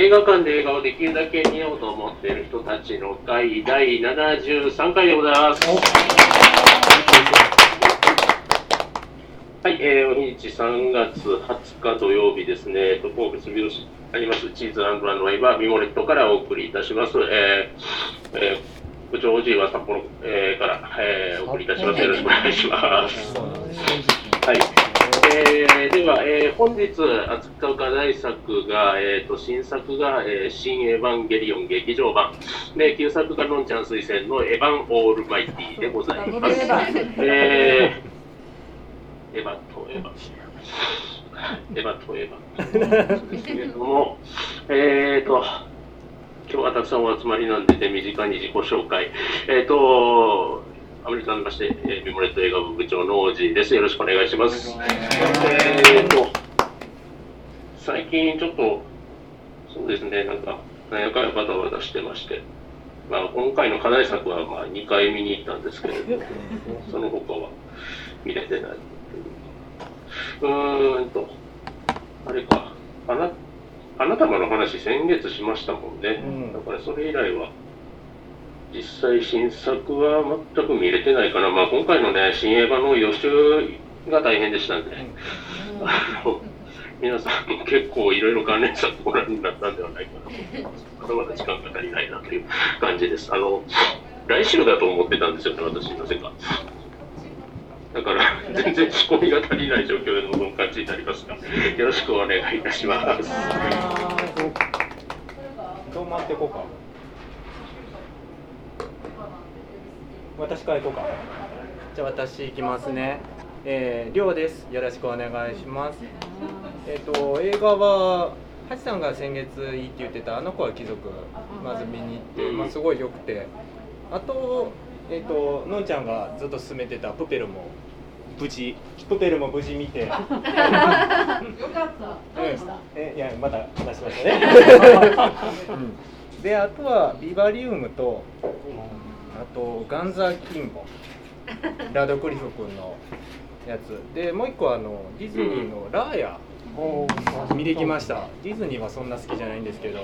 映画館で映画をできるだけ見ようと思っている人たちの会第73回でございます。はい、えー、お日3月20日土曜日ですね、と神戸住吉ありますチーズランドランドワイバーミモレットからお送りいたします。えーえー、部長おじいは札幌、えー、から、えー、お送りいたします。よろしくお願いします。はい。えー、では、えー、本日扱う課題作が、えー、と新作が、えー、新エヴァンゲリオン劇場版で旧作がのんちゃん推薦のエヴァンオールマイティでございます。えー、エヴァとエヴァ。エヴァとエヴァですけれども、えーと、今日はたくさんお集まりなんで、手短に自己紹介。えーと、アメリカにまして、えー、ミモレット映画部部長の王子です。よろしくお願いします。えーと、最近ちょっと、そうですね、なんか、何やかんやバタバタしてまして、まあ、今回の課題作はまあ2回見に行ったんですけれども、その他は見れてない。うーんと、あれか、あな、花束の話先月しましたもんね。うんだからそれ以来は、実際新作は全く見れてないかな。まあ今回のね、新映画の予習が大変でしたんで、あの、皆さんも結構いろいろ関連作ご覧になったんではないかなと思います。まだまだ時間が足りないなという感じです。あの、来週だと思ってたんですよね、私、なぜか。だから、全然仕込みが足りない状況での感じになりますが、よろしくお願いいたします。どう回っていこうか私から行こうか。じゃあ私行きますね。えー、りょうです。よろしくお願いします。えっ、と映画はハチさんが先月いいって言ってた「あの子は貴族」まず見に行って、まあ、すごい良くて。あとえっ、とのんちゃんがずっと勧めてた「プペル」も。無事。プペルも無事見て。よかった。どうでした？えいやまだ話しましたね、うん、であとはビバリウムとあとガンザーキンボ。ラドクリフ君のやつ。でもう一個あのディズニーのラーヤ。見てきました。ディズニーはそんな好きじゃないんですけど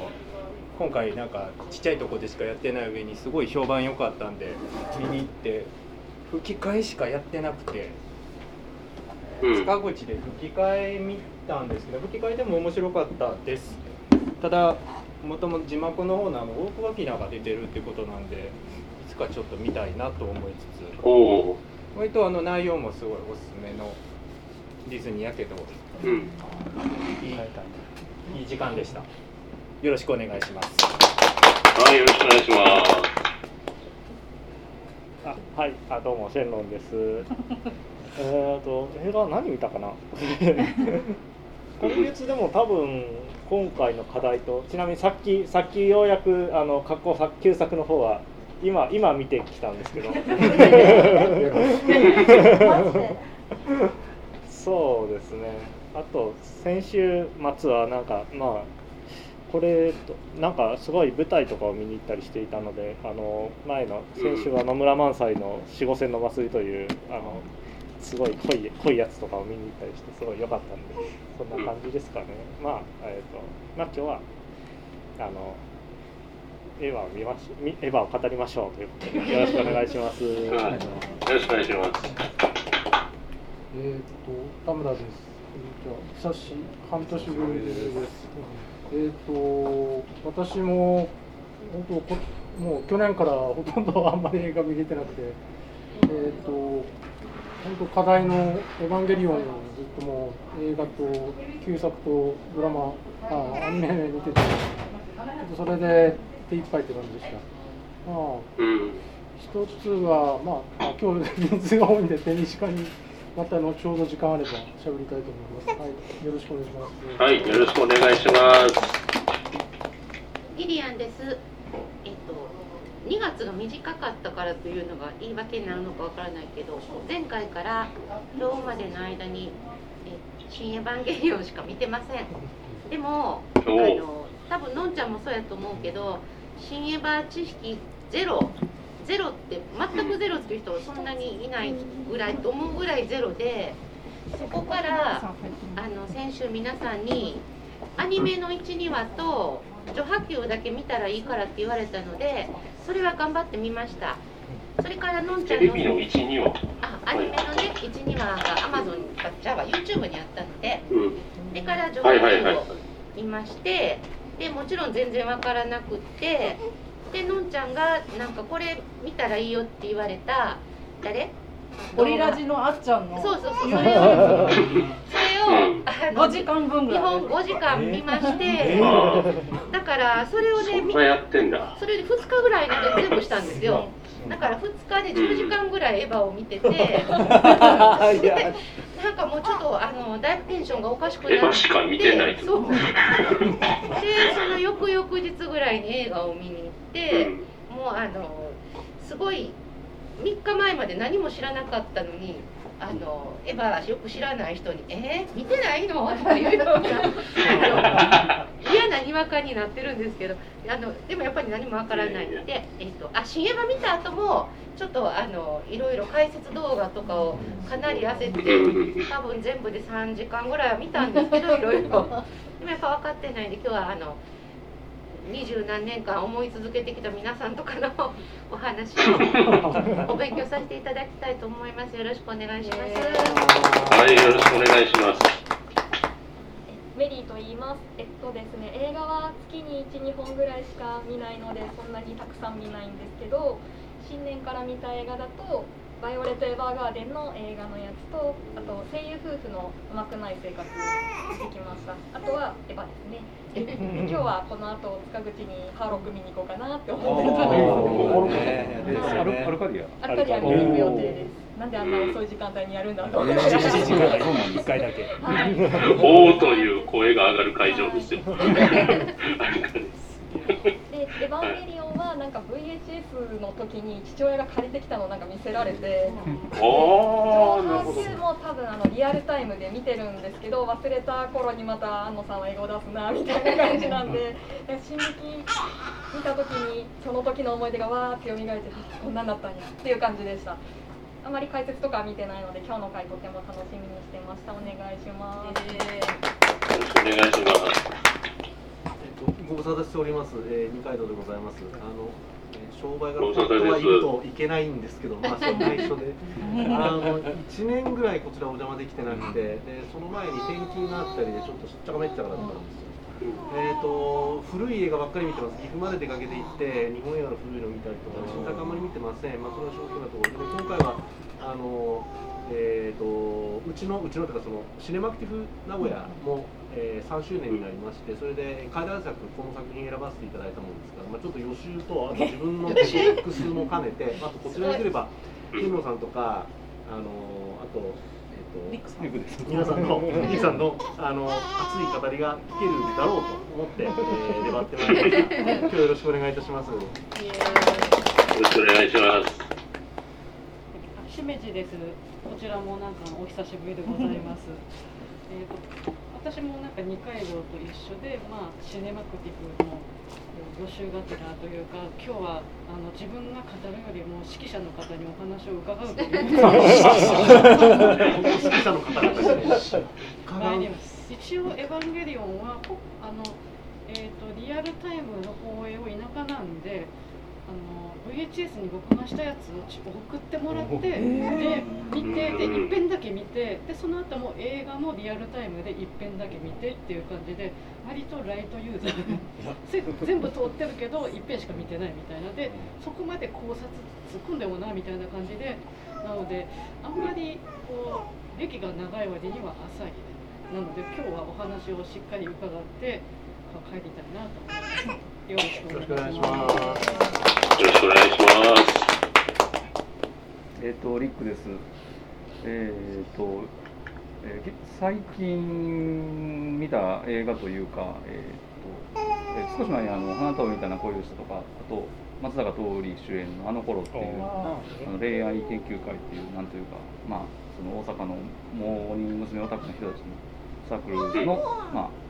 今回なんかちっちゃいとこでしかやってない上にすごい評判良かったんで見に行って吹き替えしかやってなくてうん。塚口で吹き替え見たんですけど吹き替えでも面白かったです。ただもともと字幕の方のあの大久保明が出てるってことなんでいつかちょっと見たいなと思いつつ割とあの内容もすごいおすすめのディズニーやけどー。うん。いいいい時間でしたよろしくお願いしますはい、よろしくお願いします。あはい、あどうもシェンロンです。えっと映画何見たかな？今月でも多分今回の課題とちなみにさっきさっきようやくあの過去作旧作の方は今今見てきたんですけど。そうですね。あと先週末はなんかまあこれとなんかすごい舞台とかを見に行ったりしていたのであの前の先週は野村萬斎の「四五線の祭り」というあのすごい濃い濃いやつとかを見に行ったりしてすごい良かったんでそんな感じですかね、まあえっ、とまあ今日はあのエヴァを見ましみエヴァを語りましょうということでよろしくお願いします。はい、よろしくお願いします。えーっと田村です。じゃあ久し半年ぶりです。えーっと私も本当こもう去年からほとんどあんまり映画見れてなくて、えーっと本当課題のエヴァンゲリオンをずっともう映画と旧作とドラマあアニメ見てて、ちょっとそれで手一杯って感じでした。まあうん。一つは、まあ、まあ今日人数が多いんで手短にまた後ほど時間あれば喋りたいと思います。はい、よろしくお願いします。はい、よろしくお願いします。リリアンです。えっと2月が短かったからというのが言い訳になるのかわからないけど、前回から今日までの間にえ新エヴァンゲリオンしか見てません。でもあの多分のんちゃんもそうやと思うけど、新エヴァ知識ゼロ。ゼロって全くゼロっていう人はそんなにいないぐらいと思うぐらいゼロでそこからあの先週皆さんにアニメの12話と序波球だけ見たらいいからって言われたのでそれは頑張ってみましたそれからのんちゃんのテレビの1、2話。あアニメのね12話が Amazon かじゃあ YouTube にあったのでうん。それから序波球を見ましてでもちろん全然わからなくってでのんちゃんがなんかこれ見たらいいよって言われた誰？オリラジのあっちゃんのそうそうそう。それをそ有れをうんあの5時間分ぐ日らい。本5時間見まして、あだからそれをあ、ね。それで2日ぐらいで全部したんですよだから2日で10時間ぐらいエヴァを見てて。なんかもうちょっとあのだいぶテンションがおかしくなって。エヴァしか見てないとそう。でその翌々日ぐらいに映画を見に行って、うん。もうあのすごい3日前まで何も知らなかったのにあのエヴァよく知らない人に「えー、見てないの?」とかいうような 嫌なにわかになってるんですけどあのでもやっぱり何もわからないので、えっと、あ新エヴァ見た後もちょっとあのいろいろ解説動画とかをかなり焦って多分全部で3時間ぐらいは見たんですけど いろいろ。でもやっぱ分かってないんで今日はあの二十何年間思い続けてきた皆さんとかのお話を お勉強させていただきたいと思います。よろしくお願いします、はい、よろしくお願いします。メリーと言います。えっとですね、映画は月に1、2本ぐらいしか見ないので、そんなにたくさん見ないんですけど、新年から見た映画だと、バイオレット・エヴァーガーデンの映画のやつと、あと声優夫婦のうまくない生活してきました。あとはエヴァですね。で今日はこの後塚口にハーロック見に行こうかなって思ってるところです。アルアルカディア。アルカディア見に行く予定です。なんであんな遅い時間帯にやるんだと思って。7時から1回だけ。はい。おーという声が上がる会場ですよ。あれかです。で、エヴァンゲリオンはなんか VHS の時に父親が借りてきたのをなんか見せられて。上波も多分あのリアルタイムで見てるんですけど、忘れた頃にまた安野さんは英語出すなみたいな感じなんで、進撃見た時にその時の思い出がわーって蘇って、あこんなんだったんやっていう感じでした。あまり解説とかは見てないので、今日の回とても楽しみにしてました。お願いします。よろしくお願いします。えっと、ご無沙汰しております、えー、二階堂でございます。あの、えー商売が本当はいるといけないんですけど、まあ、それ内緒で。あの、一年ぐらいこちらお邪魔できてなくて、で、その前に転勤があったりで、ちょっとしっちゃかめっちゃかだったんですよ。えー、と古い映画ばっかり見てます、岐阜まで出かけて行って、日本映画の古いの見たりとか、新作あんまり見てません、まあ、それは正直なところで、今回はあの、えー、とうちの、うちのというかその、シネマクティブ名古屋も、えー3周年になりまして、それで開壇作、この作品選ばせていただいたものですから、まあ、ちょっと予習と、あと自分の複数も兼ねて、あとこちらに来れば、金野さんとか、あのあと、えー、とリクです。皆さんの、さんの、あの、熱い語りが聞けるだろうと思って、えー、粘ってまいりました。今日よろしくお願いいたします。よろしくお願いします。しめじです。こちらもなんかお久しぶりでございます。えっと私もなんか二階堂と一緒で、まあシネマクティブの予習がてらというか、今日はあの自分が語るよりも指揮者の方にお話を伺うという。指揮者の方々ですね。参ります一応「エヴァンゲリオンは」ほあの、えー、とリアルタイムの放映を田舎なんであの VHS に録画したやつをち送ってもらって、で見てで一遍だけ見てでその後も映画もリアルタイムで一遍だけ見てっていう感じで割とライトユーザー。せ全部通ってるけど一遍しか見てないみたいな。でそこまで考察突っ込んでもなみたいな感じで。なのであんまりこう歴が長い割には浅い。なので今日はお話をしっかり伺って帰りたいなと思います。よろしくお願いしま。ますろしくお願いします。えっ、とリックです。えっ、と、えーき最近見た映画というか、えっ、と、えー少し前にあの花束みたいな恋をしたとか、あと松坂桃李主演のあの頃っていう。あの恋愛研究会っていうなんというかまあその大阪のモーニング娘。オタクの人たちのサークルのまあ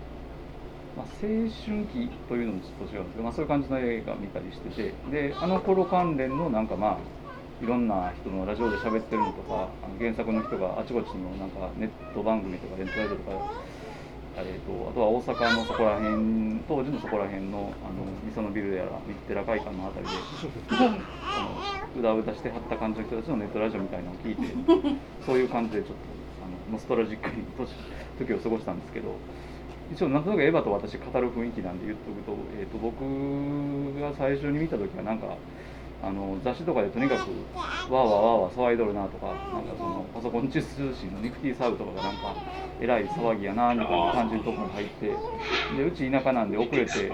まあ、青春期というのもちょっと違うんですけど、まあ、そういう感じの映画見たりしててであの頃関連のなんかまあいろんな人のラジオで喋ってるのとかあの原作の人があちこちのなんかネット番組とかレントライブとかえー、とあとは大阪のそこら辺当時のそこら辺のあのみそのビルやらミッテラ会館のあたりであのうだうだしてはった感じの人たちのネットラジオみたいなのを聞いてそういう感じでちょっとあのノストラジックに時を過ごしたんですけど一応なんとなくエヴァと私語る雰囲気なんで言っとくと,、えー、と僕が最初に見た時はなんかあの雑誌とかでとにかくわーわーわーわー騒いどるなとかなんかそのパソコン通信のニクティーサーブとかがなんかえらい騒ぎやなみたいな感じのところに入ってでうち田舎なんで遅れて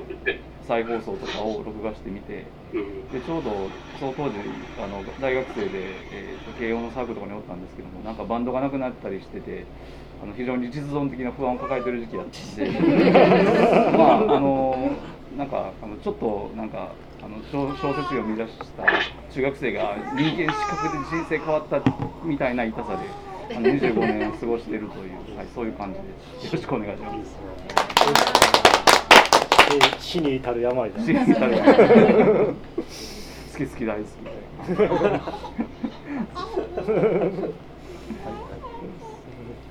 再放送とかを録画してみてでちょうどその当時あの大学生で、えー、と慶応のサークルとかにおったんですけどもなんかバンドがなくなったりしててあの非常に実存的な不安を抱えてる時期だったんで まああのなんかあのちょっとなんかあの小小説を見出した中学生が人間資格で人生変わったみたいな痛さであの25年を過ごしているという、はい、そういう感じです。よろしくお願いします死に至る病だ死に至る病 好き好き大好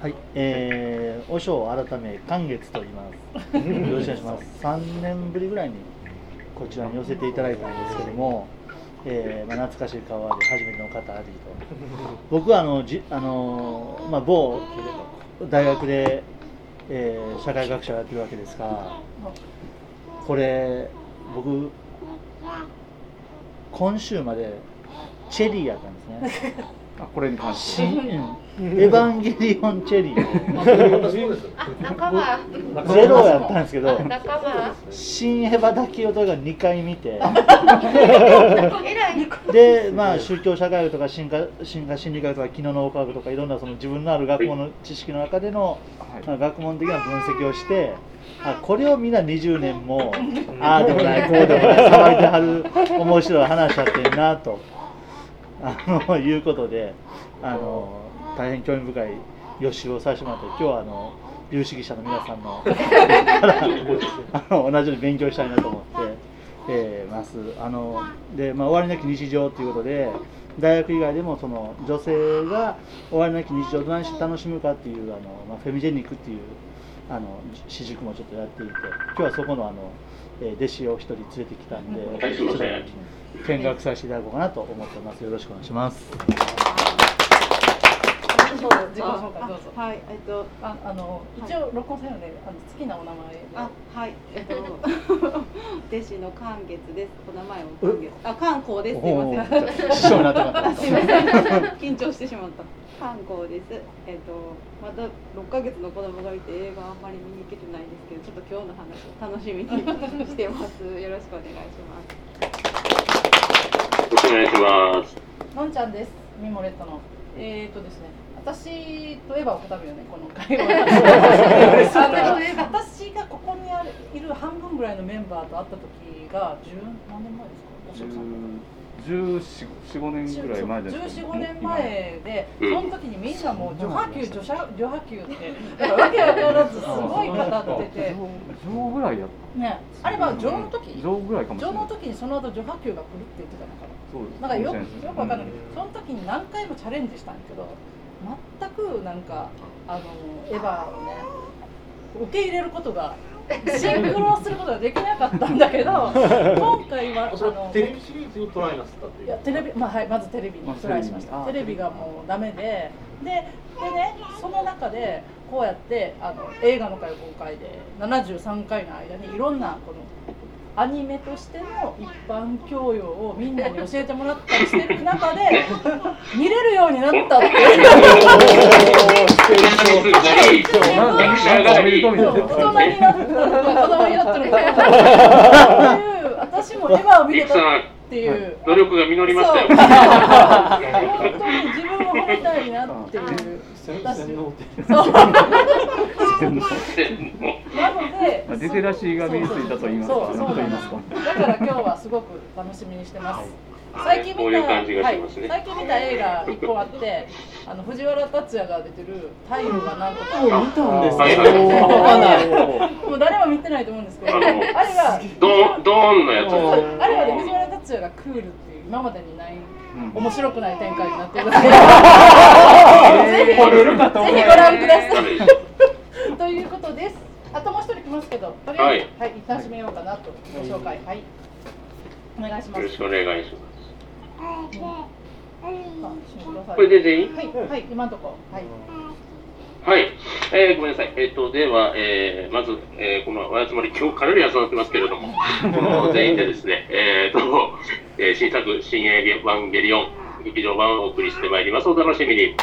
はい、えー、お尚改め寒月と言います。よろしくお願いします。3年ぶりぐらいにこちらに寄せていただいたんですけども、えーまあ、懐かしい顔で初めての方ありと。僕はあのじあのまあ某大学で、えー社会学者をやってるわけですが、これ僕今週までチェリーやったんですね。あこれに関して。エヴァンゲリオンチェリー。ゼロやったんですけど新エヴァだけをとが2回見て。でまあ宗教社会学とか進化進化心理学とか機能脳科学とかいろんなその自分のある学問の知識の中での、まあ学問的な分析をしてあこれをみんな20年もああでもないこうでもない騒いではる面白い話だってんなと。あのいうことであの大変興味深い予習をさせてもらって今日はあの有識者の皆さんのあの 同じように勉強したいなと思って、えーます。あので、まあ、終わりなき日常ということで大学以外でもその女性が終わりなき日常をどないして楽しむかっていうあの、まあ、フェミジェニックっていうあの私塾もちょっとやっていて今日はそこのあの、えー弟子を一人連れてきたんで、見学させていただこうかなと思ってます。よろしくお願いします自己紹介どうぞ。はい、えっと、あ、あの、一応録音されるので、あの、好きなお名前で。あ、はい、えっと、弟子の寒月です。お名前を寒月。あ、寒光です。すいません。おー師匠になってなかった すいません。緊張してしまった。寒光です。えっと、まだ六ヶ月の子供がいて、映画あんまり見に行けてないんですけど、ちょっと今日の話を楽しみに してます。よろしくお願いします。よろしくお願いします。のんちゃんです。ミモレットの。えーとですね、私とエヴァを語るよね、この 会話。あの私がここにあるいる半分ぐらいのメンバーと会った時が十何年前ですか。お職さん。1415年ぐらい前です14、15年前で、うん。その時にみんなもう女波級、女車女波級って、だからわけわからずすごい語って。て、上ぐらいやった。ね、あれは上の時、上ぐらいかもしれない。上の時にその後女波級が来るって言ってたのかな。そうです。なんかよよくわかんないけど、その時に何回もチャレンジしたんだけど全くなんかあのエヴァをね受け入れることが シンクロすることができなかったんだけど 今回はあのテレビシリーズにトライなすったっていう？いやテレビまあはいまずテレビにまあトライしました。テレビテレビがもうダメでででねその中でこうやってあの映画の会公開で73回の間にいろんなこのアニメとしての一般教養をみんなに教えてもらったりしてる中で 見れるようになったっていう。大人になったのか子供になったのかっていう私もエヴァを見てたっていう努力が実りましたよ。本当に自分を褒めたいなっていう私洗脳ってそう。なのでまあリテラシーが身についたと言いますか。そうそう何と言いなんますかです。だから今日はすごく楽しみにしてます、最近見たはい。最近見た映画一個あってあの藤原竜也が出てる「太陽がなんとか」見たんですかはいはいもう誰も見てないと思うんですけどあれあのがドーン、ドーンのやつ。あれはね藤原竜也がクールっていう今までにないうん面白くない展開になっているので、え ーぜひぜひご覧ください。ということです。あともう一人来ますけど、とりあえず、ははいい、一旦締めようかなと、ご紹介、はい。お願いします。よろしくお願いします。これで全員？はい、はい、今のとこ。ろ、はい。はい、えーごめんなさい。えっ、と、では、えーまず、えーこのお集まり、今日かなり集まってますけれども、この全員でですね、えーと、えー新作、新エヴァンゲリオン、劇場版をお送りしてまいります。お楽しみに。